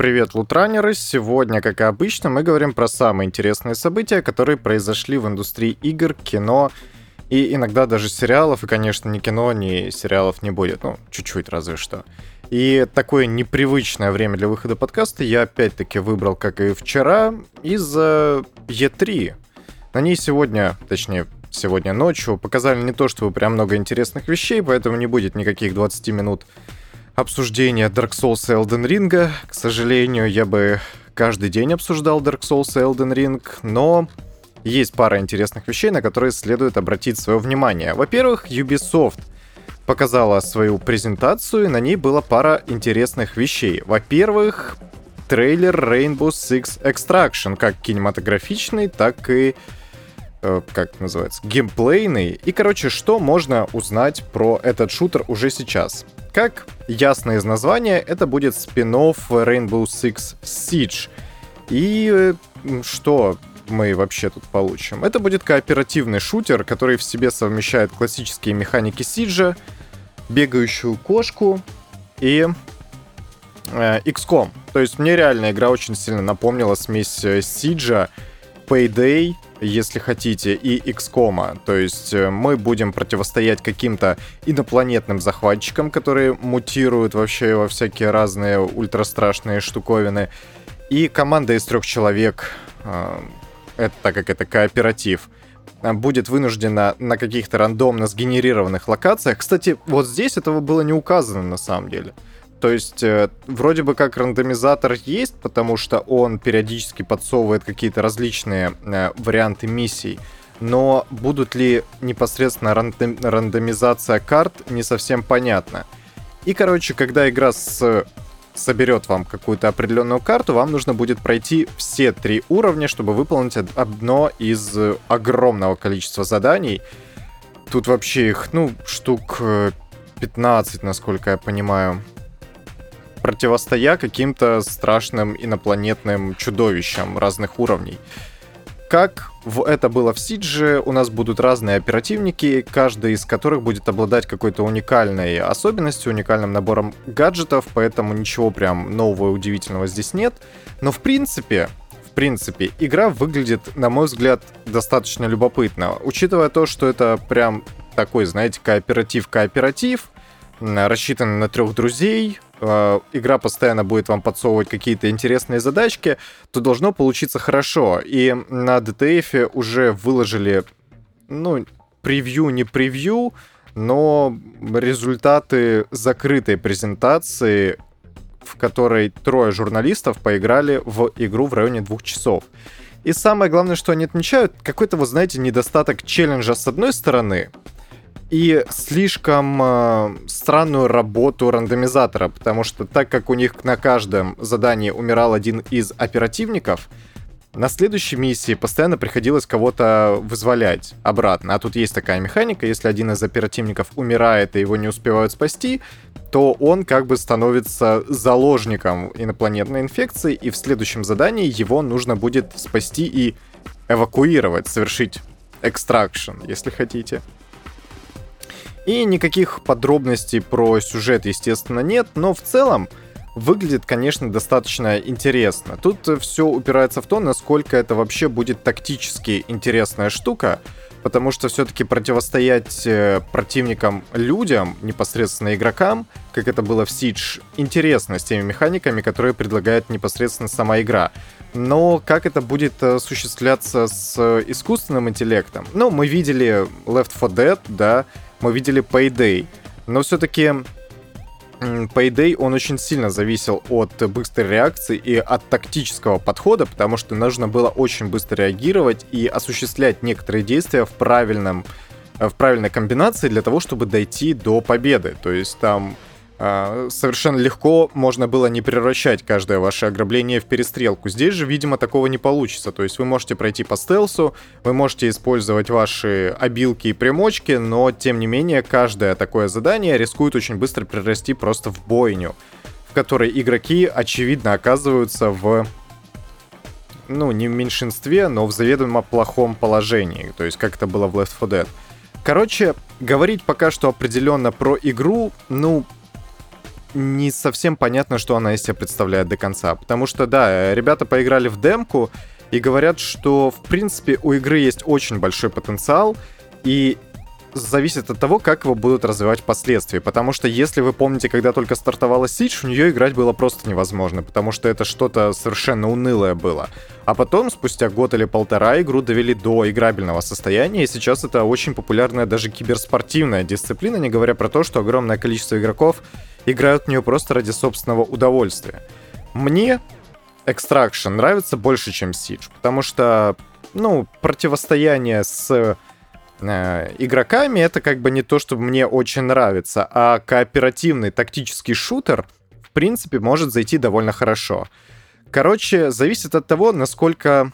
Привет, лутранеры! Сегодня, как и обычно, мы говорим про самые интересные события, которые произошли в индустрии игр, кино и иногда даже сериалов. И, конечно, ни кино, ни сериалов не будет. Ну, чуть-чуть разве что. И такое непривычное время для выхода подкаста я опять-таки выбрал, как и вчера, из-за E3. На ней сегодня, точнее, сегодня ночью показали не то, чтобы прям много интересных вещей, поэтому не будет никаких 20 минут обсуждения Dark Souls и Elden Ring. К сожалению, я бы каждый день обсуждал Dark Souls и Elden Ring, но есть пара интересных вещей, на которые следует обратить свое внимание. Во-первых, Ubisoft показала свою презентацию, и на ней была пара интересных вещей. Во-первых, трейлер Rainbow Six Extraction, как кинематографичный, так и э, как называется, геймплейный. И, короче, что можно узнать про этот шутер уже сейчас? Как ясно из названия, это будет спин Rainbow Six Siege. И что мы вообще тут получим? Это будет кооперативный шутер, который в себе совмещает классические механики Сиджа, бегающую кошку и э, XCOM. То есть мне реально игра очень сильно напомнила смесь Сиджа, Payday если хотите, и XCOM. То есть э, мы будем противостоять каким-то инопланетным захватчикам, которые мутируют вообще во всякие разные ультрастрашные штуковины. И команда из трех человек, э, это, так как это кооператив, э, будет вынуждена на каких-то рандомно сгенерированных локациях. Кстати, вот здесь этого было не указано на самом деле. То есть, э, вроде бы как рандомизатор есть, потому что он периодически подсовывает какие-то различные э, варианты миссий. Но будут ли непосредственно рандом, рандомизация карт, не совсем понятно. И, короче, когда игра с соберет вам какую-то определенную карту, вам нужно будет пройти все три уровня, чтобы выполнить одно из огромного количества заданий. Тут вообще их, ну, штук 15, э, насколько я понимаю противостоя каким-то страшным инопланетным чудовищам разных уровней. Как в это было в Сидже, у нас будут разные оперативники, каждый из которых будет обладать какой-то уникальной особенностью, уникальным набором гаджетов, поэтому ничего прям нового и удивительного здесь нет. Но в принципе, в принципе, игра выглядит, на мой взгляд, достаточно любопытно. Учитывая то, что это прям такой, знаете, кооператив-кооператив, рассчитанный на трех друзей, э, игра постоянно будет вам подсовывать какие-то интересные задачки, то должно получиться хорошо. И на DTF уже выложили, ну, превью, не превью, но результаты закрытой презентации, в которой трое журналистов поиграли в игру в районе двух часов. И самое главное, что они отмечают, какой-то, вы знаете, недостаток челленджа с одной стороны, и слишком э, странную работу рандомизатора, потому что так как у них на каждом задании умирал один из оперативников, на следующей миссии постоянно приходилось кого-то вызволять обратно. А тут есть такая механика, если один из оперативников умирает и его не успевают спасти, то он как бы становится заложником инопланетной инфекции, и в следующем задании его нужно будет спасти и эвакуировать, совершить экстракшн, если хотите. И никаких подробностей про сюжет, естественно, нет, но в целом выглядит, конечно, достаточно интересно. Тут все упирается в то, насколько это вообще будет тактически интересная штука, потому что все-таки противостоять э, противникам людям, непосредственно игрокам, как это было в Siege, интересно с теми механиками, которые предлагает непосредственно сама игра. Но как это будет осуществляться с искусственным интеллектом? Ну, мы видели Left 4 Dead, да, мы видели Payday. Но все-таки Payday, он очень сильно зависел от быстрой реакции и от тактического подхода, потому что нужно было очень быстро реагировать и осуществлять некоторые действия в правильном в правильной комбинации для того, чтобы дойти до победы. То есть там совершенно легко можно было не превращать каждое ваше ограбление в перестрелку. Здесь же, видимо, такого не получится. То есть вы можете пройти по стелсу, вы можете использовать ваши обилки и примочки, но, тем не менее, каждое такое задание рискует очень быстро перерасти просто в бойню, в которой игроки, очевидно, оказываются в ну, не в меньшинстве, но в заведомо плохом положении. То есть, как это было в Left 4 Dead. Короче, говорить пока что определенно про игру, ну, не совсем понятно, что она из себя представляет до конца. Потому что, да, ребята поиграли в демку и говорят, что, в принципе, у игры есть очень большой потенциал, и зависит от того, как его будут развивать впоследствии. Потому что, если вы помните, когда только стартовала Сидж, в нее играть было просто невозможно, потому что это что-то совершенно унылое было. А потом, спустя год или полтора, игру довели до играбельного состояния, и сейчас это очень популярная даже киберспортивная дисциплина, не говоря про то, что огромное количество игроков играют в нее просто ради собственного удовольствия. Мне Extraction нравится больше, чем Siege, потому что, ну, противостояние с э, игроками это как бы не то, что мне очень нравится, а кооперативный тактический шутер, в принципе, может зайти довольно хорошо. Короче, зависит от того, насколько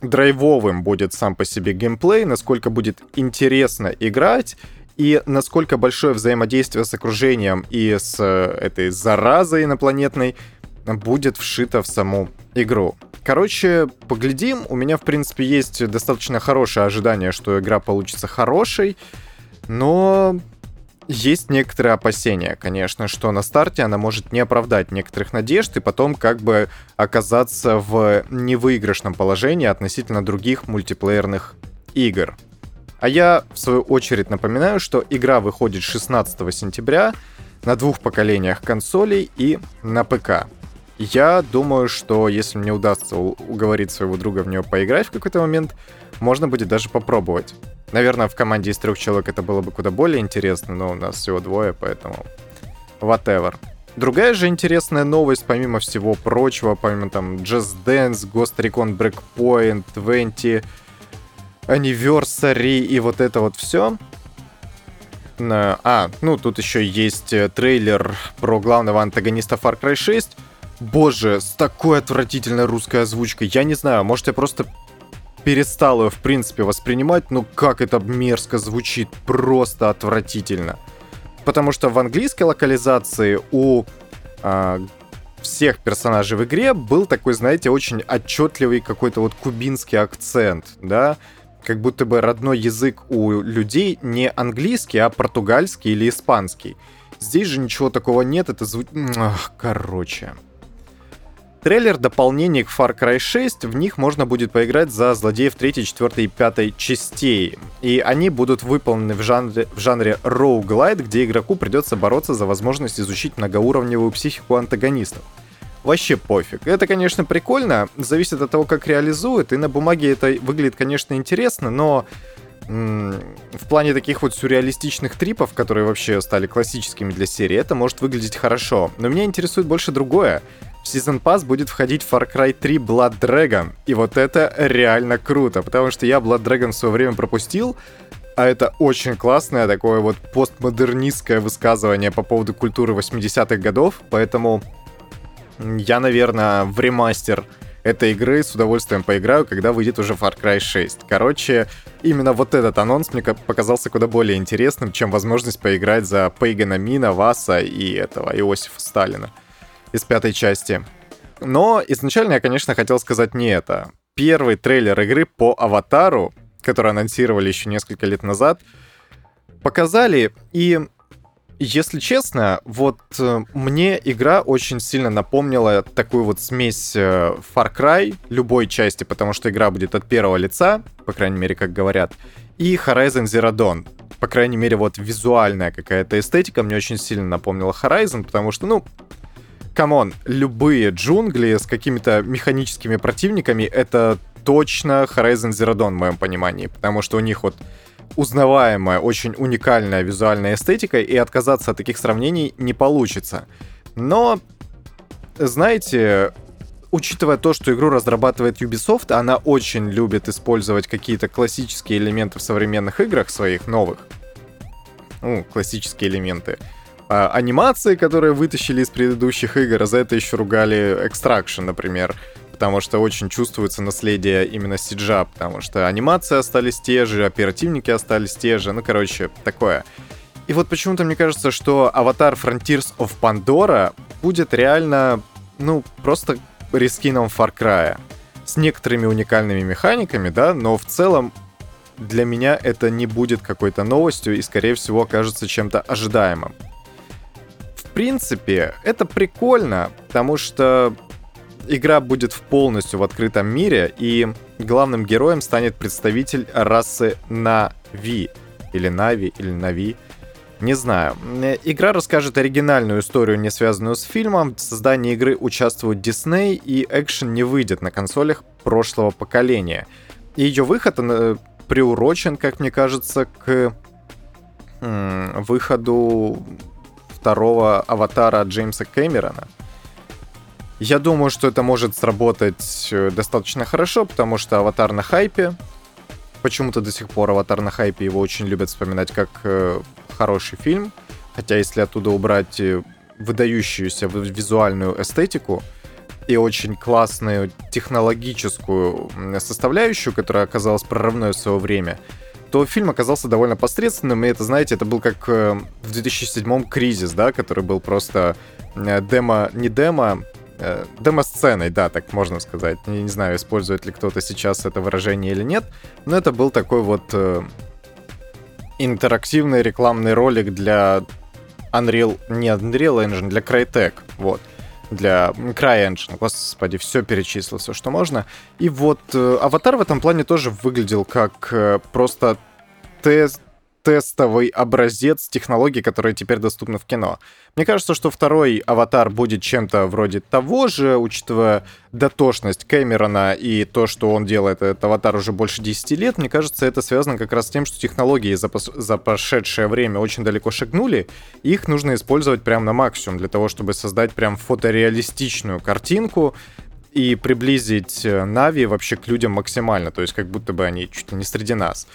драйвовым будет сам по себе геймплей, насколько будет интересно играть, и насколько большое взаимодействие с окружением и с э, этой заразой инопланетной будет вшито в саму игру. Короче, поглядим. У меня, в принципе, есть достаточно хорошее ожидание, что игра получится хорошей, но есть некоторые опасения, конечно, что на старте она может не оправдать некоторых надежд и потом как бы оказаться в невыигрышном положении относительно других мультиплеерных игр. А я, в свою очередь, напоминаю, что игра выходит 16 сентября на двух поколениях консолей и на ПК. Я думаю, что если мне удастся уговорить своего друга в нее поиграть в какой-то момент, можно будет даже попробовать. Наверное, в команде из трех человек это было бы куда более интересно, но у нас всего двое, поэтому whatever. Другая же интересная новость, помимо всего прочего, помимо там Just Dance, Ghost Recon Breakpoint, 20, Anniversary и вот это вот все. А, ну тут еще есть э, трейлер про главного антагониста Far Cry 6. Боже, с такой отвратительной русской озвучкой. Я не знаю, может я просто перестал ее в принципе воспринимать, но как это мерзко звучит, просто отвратительно. Потому что в английской локализации у а, всех персонажей в игре был такой, знаете, очень отчетливый какой-то вот кубинский акцент, да, как будто бы родной язык у людей не английский, а португальский или испанский. Здесь же ничего такого нет, это звучит... Короче. Трейлер дополнений к Far Cry 6, в них можно будет поиграть за злодеев 3, 4 и 5 частей. И они будут выполнены в жанре, в жанре roguelite, где игроку придется бороться за возможность изучить многоуровневую психику антагонистов вообще пофиг. Это, конечно, прикольно, зависит от того, как реализуют, и на бумаге это выглядит, конечно, интересно, но в плане таких вот сюрреалистичных трипов, которые вообще стали классическими для серии, это может выглядеть хорошо. Но меня интересует больше другое. В Season Pass будет входить Far Cry 3 Blood Dragon. И вот это реально круто, потому что я Blood Dragon в свое время пропустил, а это очень классное такое вот постмодернистское высказывание по поводу культуры 80-х годов, поэтому я, наверное, в ремастер этой игры с удовольствием поиграю, когда выйдет уже Far Cry 6. Короче, именно вот этот анонс мне показался куда более интересным, чем возможность поиграть за Пейгана Мина, Васа и этого Иосифа Сталина из пятой части. Но изначально я, конечно, хотел сказать не это. Первый трейлер игры по Аватару, который анонсировали еще несколько лет назад, показали, и если честно, вот э, мне игра очень сильно напомнила такую вот смесь э, Far Cry любой части, потому что игра будет от первого лица, по крайней мере, как говорят, и Horizon Zero Dawn. По крайней мере, вот визуальная какая-то эстетика мне очень сильно напомнила Horizon, потому что, ну, come on, любые джунгли с какими-то механическими противниками — это точно Horizon Zero Dawn в моем понимании, потому что у них вот узнаваемая, очень уникальная визуальная эстетика, и отказаться от таких сравнений не получится. Но, знаете, учитывая то, что игру разрабатывает Ubisoft, она очень любит использовать какие-то классические элементы в современных играх своих новых. Ну, классические элементы. А, анимации, которые вытащили из предыдущих игр, а за это еще ругали Extraction, например потому что очень чувствуется наследие именно Сиджа, потому что анимации остались те же, оперативники остались те же, ну, короче, такое. И вот почему-то мне кажется, что аватар Frontiers of Pandora будет реально, ну, просто рескином Far Cry. С некоторыми уникальными механиками, да, но в целом для меня это не будет какой-то новостью и, скорее всего, окажется чем-то ожидаемым принципе, это прикольно, потому что игра будет полностью в открытом мире, и главным героем станет представитель расы Нави. Или Нави, или Нави. Не знаю. Игра расскажет оригинальную историю, не связанную с фильмом. В создании игры участвуют Disney, и экшен не выйдет на консолях прошлого поколения. И ее выход э, приурочен, как мне кажется, к выходу второго аватара Джеймса Кэмерона. Я думаю, что это может сработать э, достаточно хорошо, потому что аватар на хайпе. Почему-то до сих пор аватар на хайпе его очень любят вспоминать как э, хороший фильм. Хотя если оттуда убрать э, выдающуюся визуальную эстетику и очень классную технологическую составляющую, которая оказалась прорывной в свое время, то фильм оказался довольно посредственным, и это, знаете, это был как в 2007 кризис, да, который был просто демо, не демо, э, демо-сценой, да, так можно сказать. Я не знаю, использует ли кто-то сейчас это выражение или нет, но это был такой вот э, интерактивный рекламный ролик для Unreal, не Unreal Engine, для Crytek, вот для CryEngine, господи, все перечислил, все, что можно. И вот э, Аватар в этом плане тоже выглядел как э, просто тест, тестовый образец технологий, которые теперь доступны в кино. Мне кажется, что второй «Аватар» будет чем-то вроде того же, учитывая дотошность Кэмерона и то, что он делает этот «Аватар» уже больше 10 лет. Мне кажется, это связано как раз с тем, что технологии за, пос- за прошедшее время очень далеко шагнули, и их нужно использовать прямо на максимум для того, чтобы создать прям фотореалистичную картинку, и приблизить э, Нави вообще к людям максимально, то есть как будто бы они чуть ли не среди нас.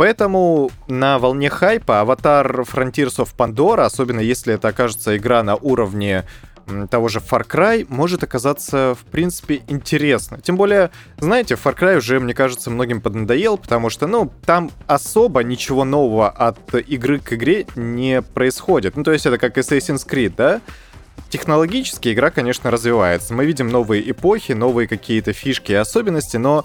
Поэтому на волне хайпа аватар Frontiers of Pandora, особенно если это окажется игра на уровне того же Far Cry, может оказаться, в принципе, интересно. Тем более, знаете, Far Cry уже, мне кажется, многим поднадоел, потому что, ну, там особо ничего нового от игры к игре не происходит. Ну, то есть это как Assassin's Creed, да? Технологически игра, конечно, развивается. Мы видим новые эпохи, новые какие-то фишки и особенности, но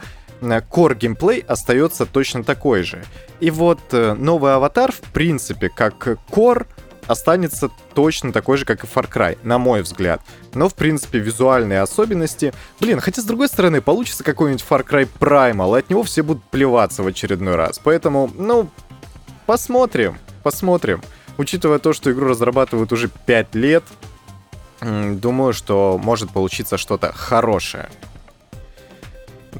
core геймплей остается точно такой же. И вот э, новый аватар, в принципе, как core, останется точно такой же, как и Far Cry, на мой взгляд. Но, в принципе, визуальные особенности... Блин, хотя, с другой стороны, получится какой-нибудь Far Cry Primal, и от него все будут плеваться в очередной раз. Поэтому, ну, посмотрим, посмотрим. Учитывая то, что игру разрабатывают уже 5 лет, думаю, что может получиться что-то хорошее.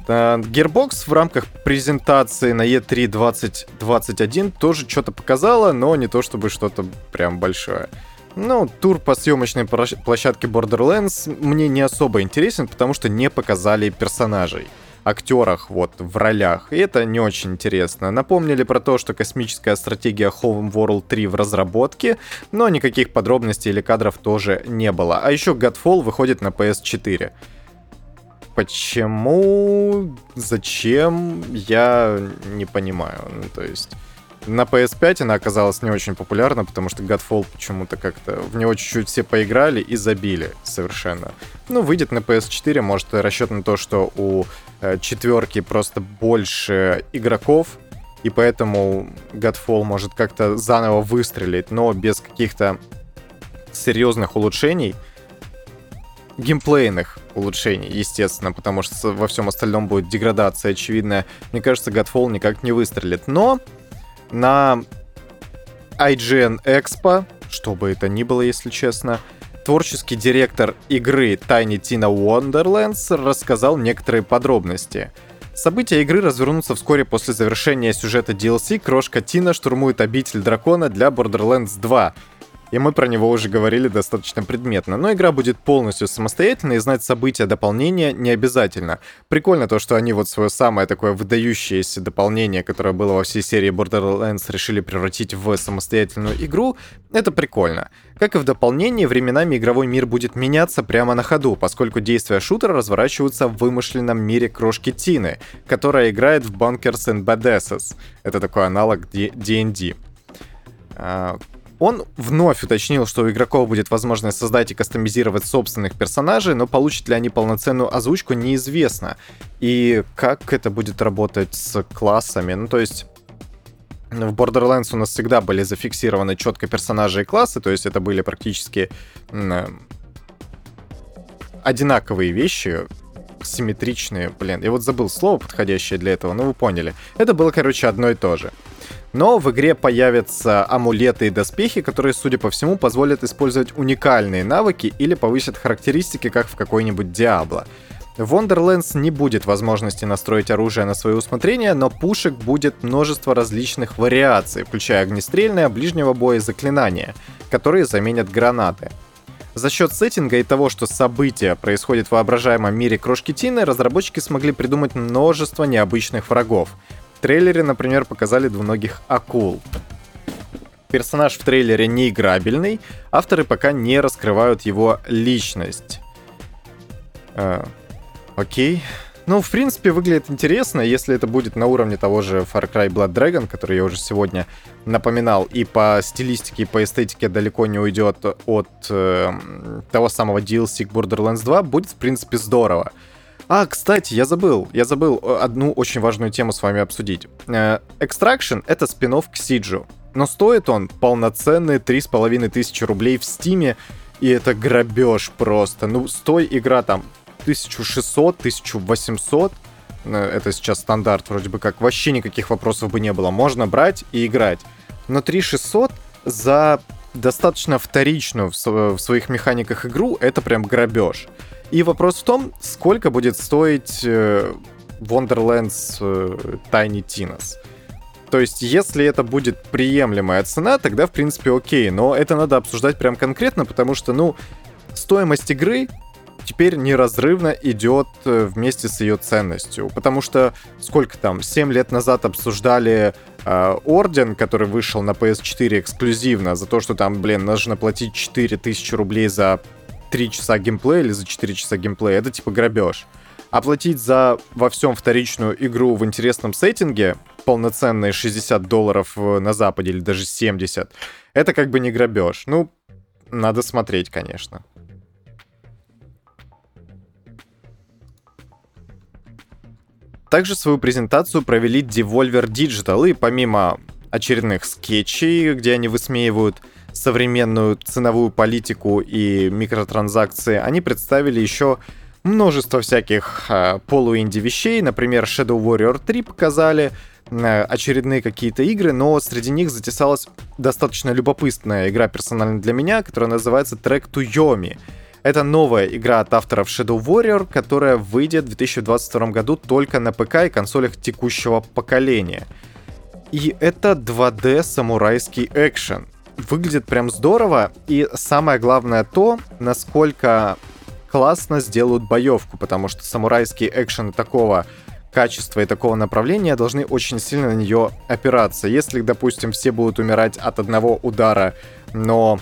Gearbox в рамках презентации на E3 2021 тоже что-то показала, но не то чтобы что-то прям большое. Ну, тур по съемочной площадке Borderlands мне не особо интересен, потому что не показали персонажей актерах вот в ролях, и это не очень интересно. Напомнили про то, что космическая стратегия Home World 3 в разработке, но никаких подробностей или кадров тоже не было. А еще Godfall выходит на PS4. Почему? Зачем? Я не понимаю. Ну, то есть... На PS5 она оказалась не очень популярна, потому что Godfall почему-то как-то... В него чуть-чуть все поиграли и забили совершенно. Ну, выйдет на PS4, может, расчет на то, что у э, четверки просто больше игроков, и поэтому Godfall может как-то заново выстрелить, но без каких-то серьезных улучшений — геймплейных улучшений, естественно, потому что во всем остальном будет деградация очевидная. Мне кажется, Godfall никак не выстрелит. Но на IGN Expo, что бы это ни было, если честно, творческий директор игры Tiny Tina Wonderlands рассказал некоторые подробности. События игры развернутся вскоре после завершения сюжета DLC. Крошка Тина штурмует обитель дракона для Borderlands 2 и мы про него уже говорили достаточно предметно. Но игра будет полностью самостоятельной, и знать события дополнения не обязательно. Прикольно то, что они вот свое самое такое выдающееся дополнение, которое было во всей серии Borderlands, решили превратить в самостоятельную игру. Это прикольно. Как и в дополнении, временами игровой мир будет меняться прямо на ходу, поскольку действия шутера разворачиваются в вымышленном мире крошки Тины, которая играет в Bunkers and Badasses. Это такой аналог D&D. Он вновь уточнил, что у игроков будет возможность создать и кастомизировать собственных персонажей, но получат ли они полноценную озвучку, неизвестно. И как это будет работать с классами. Ну, то есть, в Borderlands у нас всегда были зафиксированы четко персонажи и классы, то есть это были практически э, одинаковые вещи, симметричные, блин, я вот забыл слово подходящее для этого, но вы поняли. Это было, короче, одно и то же. Но в игре появятся амулеты и доспехи, которые, судя по всему, позволят использовать уникальные навыки или повысят характеристики, как в какой-нибудь Диабло. В Wonderlands не будет возможности настроить оружие на свое усмотрение, но пушек будет множество различных вариаций, включая огнестрельное, ближнего боя и заклинания, которые заменят гранаты. За счет сеттинга и того, что события происходят в воображаемом мире Крошки Тины, разработчики смогли придумать множество необычных врагов. Трейлере, например, показали двуногих акул. Персонаж в трейлере не играбельный, авторы пока не раскрывают его личность. Э, окей. Ну, в принципе, выглядит интересно, если это будет на уровне того же Far Cry Blood Dragon, который я уже сегодня напоминал, и по стилистике, и по эстетике далеко не уйдет от э, того самого DLC к Borderlands 2, будет, в принципе, здорово. А, кстати, я забыл, я забыл э, одну очень важную тему с вами обсудить. Э, Extraction — это спин к Сиджу, но стоит он полноценные 3,5 тысячи рублей в Стиме, и это грабеж просто. Ну, стой игра там 1600, 1800, э, это сейчас стандарт вроде бы как, вообще никаких вопросов бы не было. Можно брать и играть. Но 3600 за достаточно вторичную в, своих механиках игру, это прям грабеж. И вопрос в том, сколько будет стоить э, Wonderlands э, Tiny Tinas. То есть, если это будет приемлемая цена, тогда, в принципе, окей. Но это надо обсуждать прям конкретно, потому что, ну, стоимость игры теперь неразрывно идет э, вместе с ее ценностью. Потому что сколько там, 7 лет назад обсуждали э, Орден, который вышел на PS4 эксклюзивно, за то, что там, блин, нужно платить 4000 рублей за 3 часа геймплея или за 4 часа геймплея. Это типа грабеж. Оплатить за во всем вторичную игру в интересном сеттинге полноценные 60 долларов э, на Западе или даже 70, это как бы не грабеж. Ну, надо смотреть, конечно. Также свою презентацию провели Devolver Digital, и помимо очередных скетчей, где они высмеивают современную ценовую политику и микротранзакции, они представили еще множество всяких э, полуинди вещей. Например, Shadow Warrior 3 показали, э, очередные какие-то игры, но среди них затесалась достаточно любопытная игра персонально для меня, которая называется Track to Yomi. Это новая игра от авторов Shadow Warrior, которая выйдет в 2022 году только на ПК и консолях текущего поколения. И это 2D самурайский экшен. Выглядит прям здорово, и самое главное то, насколько классно сделают боевку, потому что самурайские экшены такого качества и такого направления должны очень сильно на нее опираться. Если, допустим, все будут умирать от одного удара, но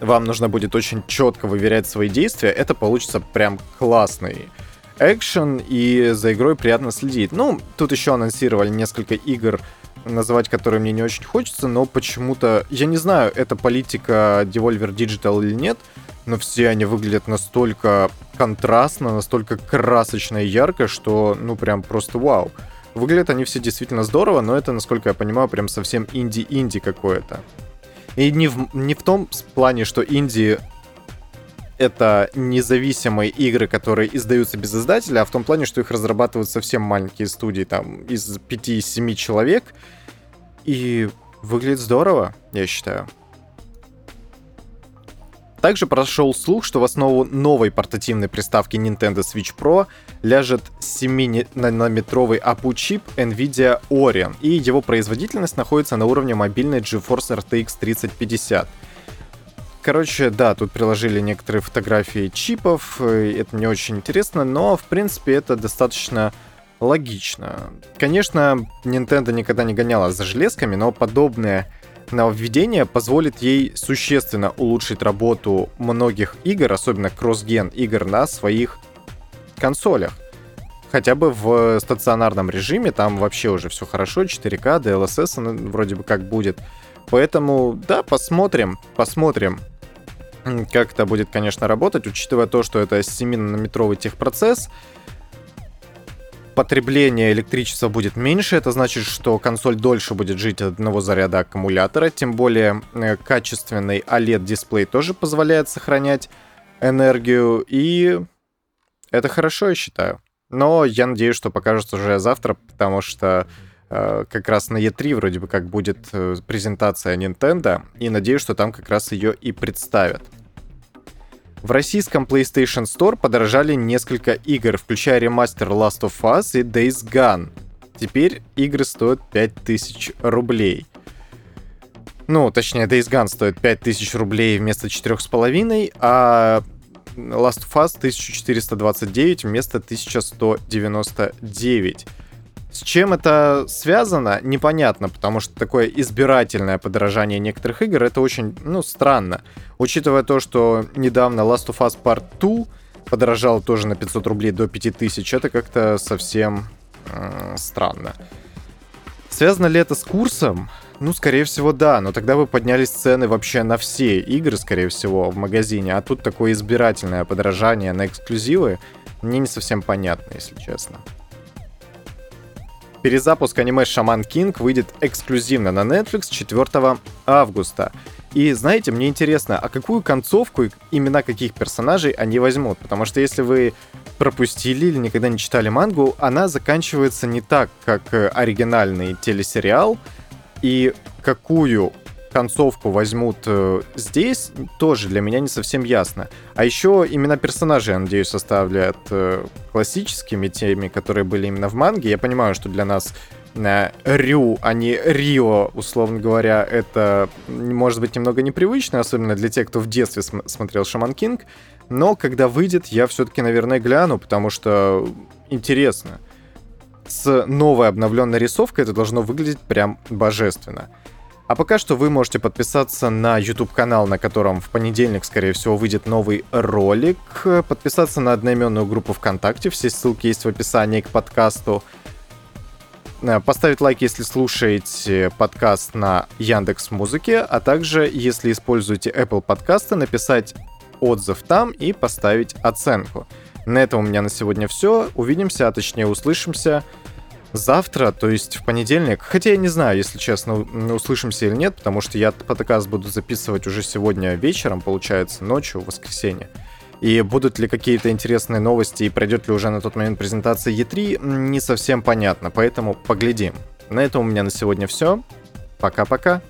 вам нужно будет очень четко выверять свои действия, это получится прям классный экшен, и за игрой приятно следить. Ну, тут еще анонсировали несколько игр, называть которые мне не очень хочется, но почему-то, я не знаю, это политика Devolver Digital или нет, но все они выглядят настолько контрастно, настолько красочно и ярко, что, ну, прям просто вау. Выглядят они все действительно здорово, но это, насколько я понимаю, прям совсем инди-инди какое-то. И не в, не в том плане, что инди это независимые игры, которые издаются без издателя, а в том плане, что их разрабатывают совсем маленькие студии, там, из 5-7 человек. И выглядит здорово, я считаю. Также прошел слух, что в основу новой портативной приставки Nintendo Switch Pro ляжет 7-нанометровый APU-чип NVIDIA Orion, и его производительность находится на уровне мобильной GeForce RTX 3050. Короче, да, тут приложили некоторые фотографии чипов, это не очень интересно, но в принципе это достаточно логично. Конечно, Nintendo никогда не гоняла за железками, но подобное нововведение позволит ей существенно улучшить работу многих игр, особенно кросс-ген игр на своих консолях. Хотя бы в стационарном режиме, там вообще уже все хорошо, 4К, DLSS вроде бы как будет. Поэтому, да, посмотрим, посмотрим, как это будет, конечно, работать, учитывая то, что это 7-нанометровый техпроцесс. потребление электричества будет меньше, это значит, что консоль дольше будет жить от одного заряда аккумулятора, тем более э, качественный OLED-дисплей тоже позволяет сохранять энергию, и это хорошо, я считаю. Но я надеюсь, что покажут уже завтра, потому что как раз на E3 вроде бы как будет э, презентация Nintendo, и надеюсь, что там как раз ее и представят. В российском PlayStation Store подорожали несколько игр, включая ремастер Last of Us и Days Gone. Теперь игры стоят 5000 рублей. Ну, точнее, Days Gone стоит 5000 рублей вместо 4,5, а Last of Us 1429 вместо 1199. С чем это связано, непонятно, потому что такое избирательное подорожание некоторых игр, это очень, ну, странно. Учитывая то, что недавно Last of Us Part 2 подорожал тоже на 500 рублей до 5000, это как-то совсем э, странно. Связано ли это с курсом? Ну, скорее всего, да, но тогда бы поднялись цены вообще на все игры, скорее всего, в магазине, а тут такое избирательное подорожание на эксклюзивы, мне не совсем понятно, если честно. Перезапуск аниме Шаман Кинг выйдет эксклюзивно на Netflix 4 августа. И знаете, мне интересно, а какую концовку и имена каких персонажей они возьмут? Потому что если вы пропустили или никогда не читали мангу, она заканчивается не так, как э, оригинальный телесериал. И какую концовку возьмут э, здесь, тоже для меня не совсем ясно. А еще имена персонажей, я надеюсь, составляют э, классическими теми, которые были именно в манге. Я понимаю, что для нас э, Рю, а не Рио, условно говоря, это может быть немного непривычно, особенно для тех, кто в детстве см- смотрел Шаман Кинг. Но когда выйдет, я все-таки, наверное, гляну, потому что интересно. С новой обновленной рисовкой это должно выглядеть прям божественно. А пока что вы можете подписаться на YouTube-канал, на котором в понедельник, скорее всего, выйдет новый ролик, подписаться на одноименную группу ВКонтакте, все ссылки есть в описании к подкасту, э, поставить лайк, если слушаете подкаст на Яндекс Музыке, а также, если используете Apple подкасты, написать отзыв там и поставить оценку. На этом у меня на сегодня все. Увидимся, а точнее услышимся завтра, то есть в понедельник. Хотя я не знаю, если честно, услышимся или нет, потому что я подкаст буду записывать уже сегодня вечером, получается, ночью, в воскресенье. И будут ли какие-то интересные новости и пройдет ли уже на тот момент презентация E3, не совсем понятно, поэтому поглядим. На этом у меня на сегодня все. Пока-пока.